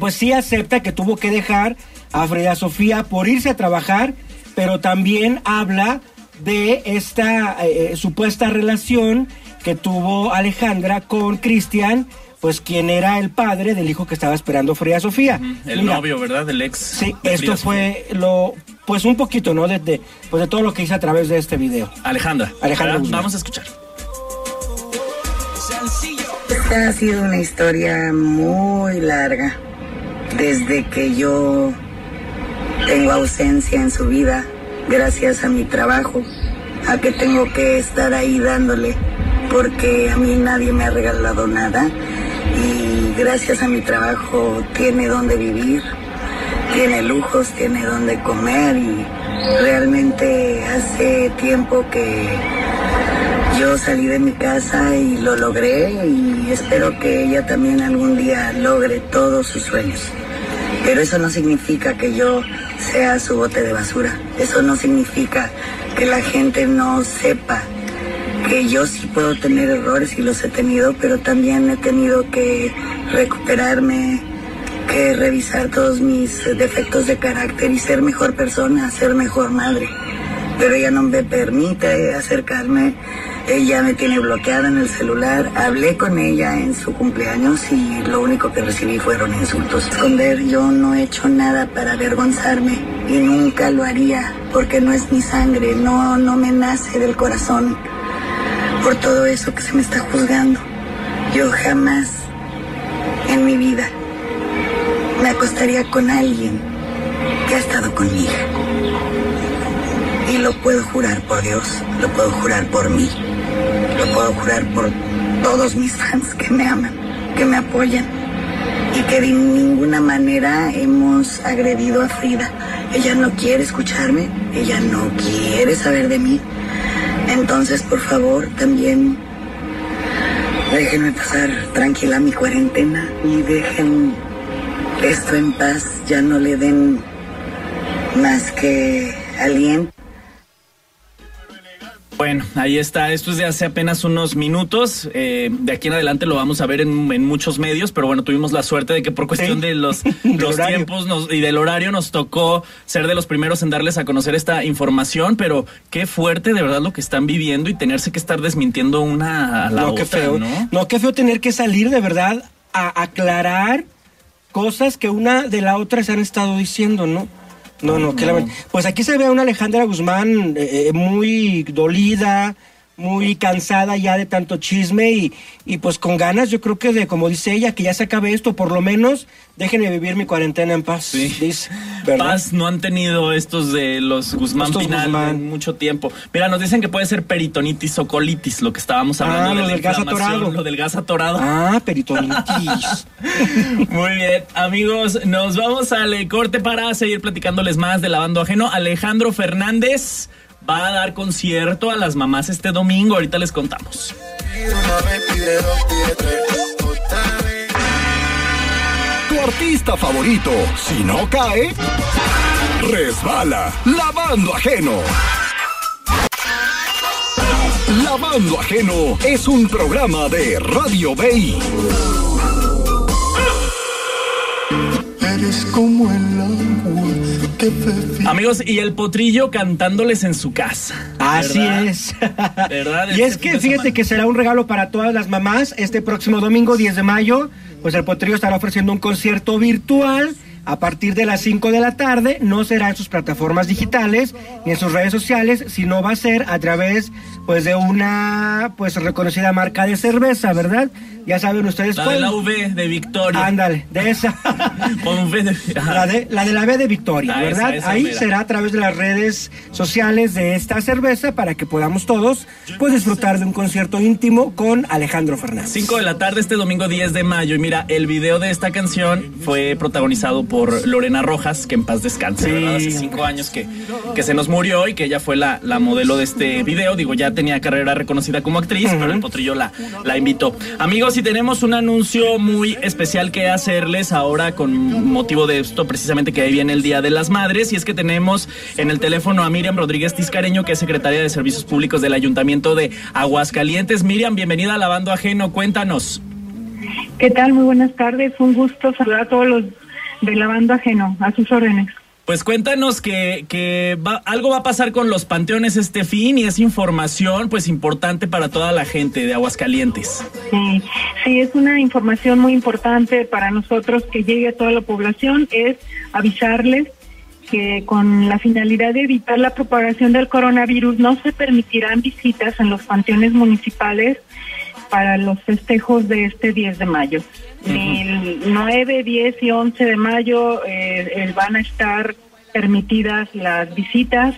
pues sí acepta que tuvo que dejar a Frida Sofía por irse a trabajar, pero también habla de esta eh, supuesta relación que tuvo Alejandra con Cristian, pues quien era el padre del hijo que estaba esperando Frida Sofía. El Mira, novio, ¿verdad? Del ex. Sí, de esto Frida fue lo, pues un poquito, ¿no? De, de- pues de todo lo que hice a través de este video. Alejandra. Alejandra. Guzmán. Vamos a escuchar. Esta ha sido una historia muy larga. Desde que yo tengo ausencia en su vida, gracias a mi trabajo, a que tengo que estar ahí dándole, porque a mí nadie me ha regalado nada y gracias a mi trabajo tiene donde vivir, tiene lujos, tiene donde comer y realmente hace tiempo que yo salí de mi casa y lo logré y espero que ella también algún día logre todos sus sueños. Pero eso no significa que yo sea su bote de basura. Eso no significa que la gente no sepa que yo sí puedo tener errores y los he tenido, pero también he tenido que recuperarme, que revisar todos mis defectos de carácter y ser mejor persona, ser mejor madre. Pero ella no me permite acercarme, ella me tiene bloqueada en el celular, hablé con ella en su cumpleaños y lo único que recibí fueron insultos. Esconder, yo no he hecho nada para avergonzarme y nunca lo haría porque no es mi sangre, no, no me nace del corazón por todo eso que se me está juzgando. Yo jamás en mi vida me acostaría con alguien que ha estado con mi hija. Y lo puedo jurar por Dios, lo puedo jurar por mí, lo puedo jurar por todos mis fans que me aman, que me apoyan y que de ninguna manera hemos agredido a Frida. Ella no quiere escucharme, ella no quiere saber de mí. Entonces, por favor, también déjenme pasar tranquila mi cuarentena y dejen esto en paz, ya no le den más que aliento. Bueno, ahí está. Esto es de hace apenas unos minutos. Eh, de aquí en adelante lo vamos a ver en, en muchos medios, pero bueno, tuvimos la suerte de que por cuestión Sí. de los, los tiempos nos- y del horario nos tocó ser de los primeros en darles a conocer esta información, pero qué fuerte de verdad lo que están viviendo y tenerse que estar desmintiendo una a la no, otra, qué feo. ¿no? ¿no? qué feo tener que salir de verdad a aclarar cosas que una de la otra se han estado diciendo, ¿no? No, no, qué lamen- Pues aquí se ve a una Alejandra Guzmán eh, eh, muy dolida, muy cansada ya de tanto chisme y, y pues con ganas, yo creo que de, como dice ella, que ya se acabe esto, por lo menos déjenme vivir mi cuarentena en paz, Sí. Paz no han tenido estos de los Guzmán Estos Pinal Guzmán. en mucho tiempo. Mira, nos dicen que puede ser peritonitis o colitis, lo que estábamos hablando Ah, de lo la del gas atorado. Lo del gas atorado. Ah, peritonitis. Muy bien, amigos, nos vamos al corte para seguir platicándoles más de lavando ajeno. Alejandro Fernández va a dar concierto a las mamás este domingo, ahorita les contamos. Tu artista favorito, si no cae, resbala. Lavando ajeno. Lavando ajeno es un programa de Radio Bay. Eres como el agua. Amigos, y el potrillo cantándoles en su casa. Así ¿verdad? es. ¿Verdad? y es Este que fíjate que será un regalo para todas las mamás. Este próximo domingo 10 de mayo, pues el Potrillo estará ofreciendo un concierto virtual a partir de las 5 de la tarde. No será en sus plataformas digitales ni en sus redes sociales, sino va a ser a través pues de una pues reconocida marca de cerveza, ¿verdad? Ya saben ustedes La de cuál. la V de Victoria. Ándale, de esa. Con V de... La de, la de la B de Victoria, Ah, ¿verdad? esa, esa Ahí será a través de las redes sociales de esta cerveza para que podamos todos pues disfrutar de un concierto íntimo con Alejandro Fernández. 5 de la tarde este domingo 10 de mayo. Y mira, el video de esta canción fue protagonizado por Lorena Rojas, que en paz descanse, Sí. ¿verdad? Hace cinco años que, que se nos murió y que ella fue la, la modelo de este video. Digo, ya tenía carrera reconocida como actriz, pero el potrillo la, la invitó. Amigos, y tenemos un anuncio muy especial que hacerles ahora con motivo de esto, precisamente que ahí viene el Día de las Madres. Y es que tenemos en el teléfono a Miriam Rodríguez Tiscareño, que es secretaria de Servicios Públicos del Ayuntamiento de Aguascalientes. Miriam, bienvenida a Lavando Ajeno. Cuéntanos. ¿Qué tal? Muy buenas tardes. Un gusto saludar a todos los de Lavando Ajeno, a sus órdenes. Pues cuéntanos que, que va- algo va a pasar con los panteones este fin y es información pues importante para toda la gente de Aguascalientes. Sí, sí, es una información muy importante para nosotros que llegue a toda la población, es avisarles que con la finalidad de evitar la propagación del coronavirus no se permitirán visitas en los panteones municipales para los festejos de este 10 de mayo. El 9, 10 y 11 de mayo eh, eh, van a estar permitidas las visitas.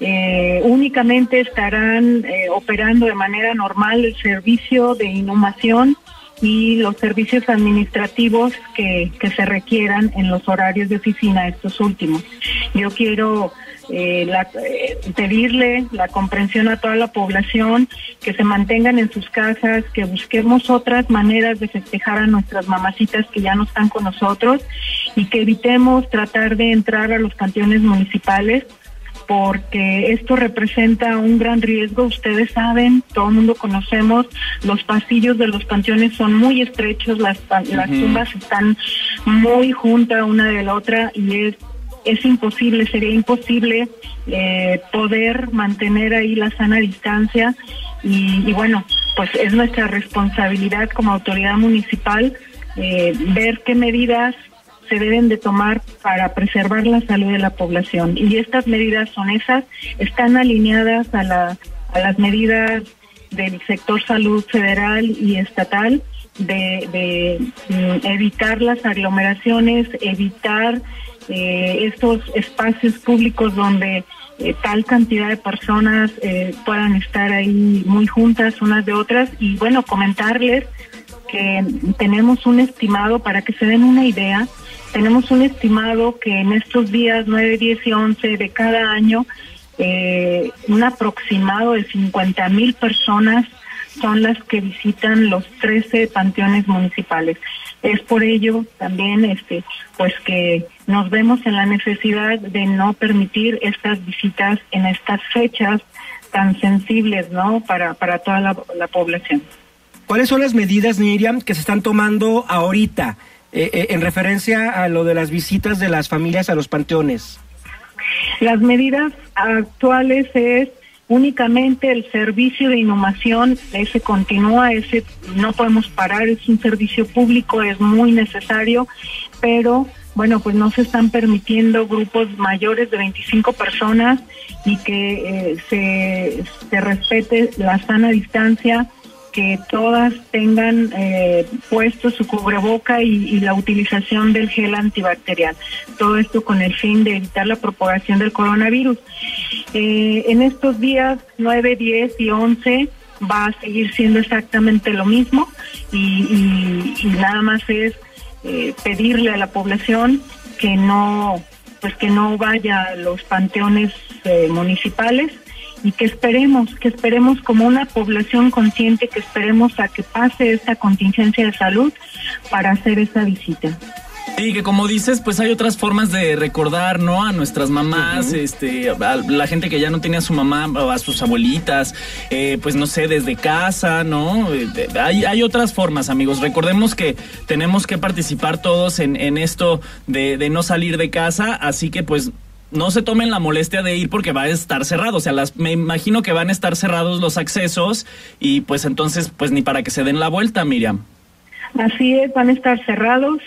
Eh, únicamente estarán eh, operando de manera normal el servicio de inhumación y los servicios administrativos que, que se requieran en los horarios de oficina, estos últimos. Yo quiero eh, la- eh, pedirle la comprensión a toda la población, que se mantengan en sus casas, que busquemos otras maneras de festejar a nuestras mamacitas que ya no están con nosotros y que evitemos tratar de entrar a los panteones municipales porque esto representa un gran riesgo. Ustedes saben, todo el mundo conocemos, los pasillos de los panteones son muy estrechos, las, las tumbas están muy juntas una de la otra y es es imposible, sería imposible eh, poder mantener ahí la sana distancia y, y bueno, pues es nuestra responsabilidad como autoridad municipal eh, ver qué medidas se deben de tomar para preservar la salud de la población. Y estas medidas son esas, están alineadas a, la, a las medidas del sector salud federal y estatal de, mm, evitar las aglomeraciones, evitar eh, estos espacios públicos donde eh, tal cantidad de personas eh, puedan estar ahí muy juntas unas de otras. Y bueno, comentarles que tenemos un estimado para que se den una idea, tenemos un estimado que en estos días 9, 10 y 11 de cada año, eh, un aproximado de 50 mil personas son las que visitan los 13 panteones municipales. Es por ello también este pues que nos vemos en la necesidad de no permitir estas visitas en estas fechas tan sensibles, ¿no? Para para toda la, la población. ¿Cuáles son las medidas, Miriam, que se están tomando ahorita eh, eh, en referencia a lo de las visitas de las familias a los panteones? Las medidas actuales es únicamente el servicio de inhumación, ese continúa, ese no podemos parar, es un servicio público, es muy necesario, pero bueno, pues no se están permitiendo grupos mayores de 25 personas y que eh, se, se respete la sana distancia, que todas tengan eh, puesto su cubreboca y, la utilización del gel antibacterial. Todo esto con el fin de evitar la propagación del coronavirus. Eh, en estos días 9, 10 y 11 va a seguir siendo exactamente lo mismo y, y- y nada más es eh, pedirle a la población que no pues que no vaya a los panteones eh, municipales y que esperemos, que esperemos como una población consciente, que esperemos a que pase esta contingencia de salud para hacer esa visita. Sí, que como dices, pues hay otras formas de recordar, ¿no? A nuestras mamás, este, a la gente que ya no tiene a su mamá, a sus abuelitas, eh, pues no sé, desde casa, ¿no? Eh, hay, hay otras formas, amigos. Recordemos que tenemos que participar todos en, en esto de, de no salir de casa, así que pues no se tomen la molestia de ir porque va a estar cerrado. O sea, las, me imagino que van a estar cerrados los accesos y pues entonces, pues ni para que se den la vuelta, Miriam. Así es, van a estar cerrados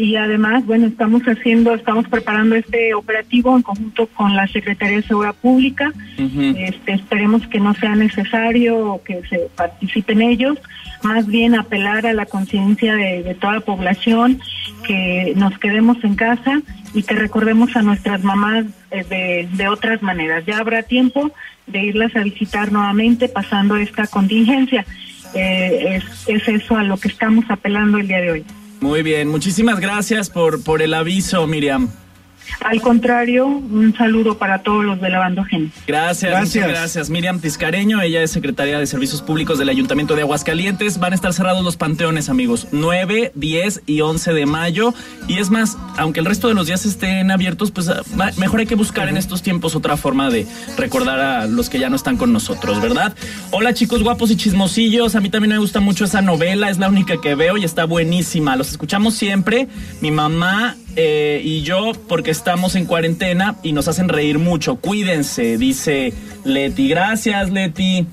y además, bueno, estamos haciendo, estamos preparando este operativo en conjunto con la Secretaría de Seguridad Pública. Este, esperemos que no sea necesario que se participen ellos, más bien apelar a la conciencia de, de toda la población, que nos quedemos en casa y que recordemos a nuestras mamás eh, de, de otras maneras. Ya habrá tiempo de irlas a visitar nuevamente pasando esta contingencia. Eh, es, es eso a lo que estamos apelando el día de hoy. Muy bien, muchísimas gracias por, por el aviso, Miriam. Al contrario, un saludo para todos los de Lavando Genes. Gracias, Gracias. muchas gracias. Miriam Tiscareño, ella es secretaria de Servicios Públicos del Ayuntamiento de Aguascalientes. Van a estar cerrados los panteones, amigos. 9, 10 y 11 de mayo. Y es más, aunque el resto de los días estén abiertos, pues ah, mejor hay que buscar en estos tiempos otra forma de recordar a los que ya no están con nosotros, ¿verdad? Hola chicos guapos y chismosillos. A mí también me gusta mucho esa novela, es la única que veo y está buenísima. Los escuchamos siempre. Mi mamá eh, y yo porque estamos en cuarentena y nos hacen reír mucho. Cuídense, dice Leti. Gracias, Leti.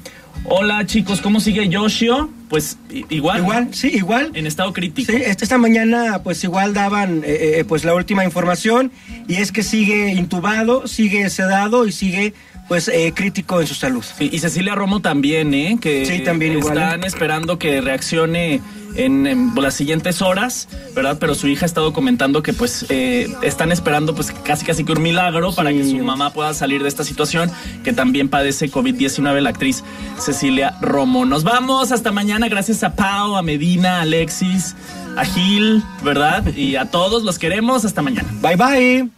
Hola chicos, ¿cómo sigue Yoshio? Pues igual. Igual, sí, igual. En estado crítico. Sí, esta, esta mañana pues igual daban eh, eh, pues la última información y es que sigue intubado, sigue sedado y sigue pues eh, crítico en su salud. Sí, y Cecilia Romo también, ¿eh? Que Sí, también igual, Están esperando que reaccione en, en las siguientes horas, ¿verdad? Pero su hija ha estado comentando que pues eh, están esperando pues casi casi que un milagro para que su mamá pueda salir de esta situación, que también padece COVID-19 la actriz Cecilia Romo. Nos vamos hasta mañana, gracias a Pau, a Medina, a Alexis, a Gil, ¿verdad? Y a todos los queremos, hasta mañana. Bye bye.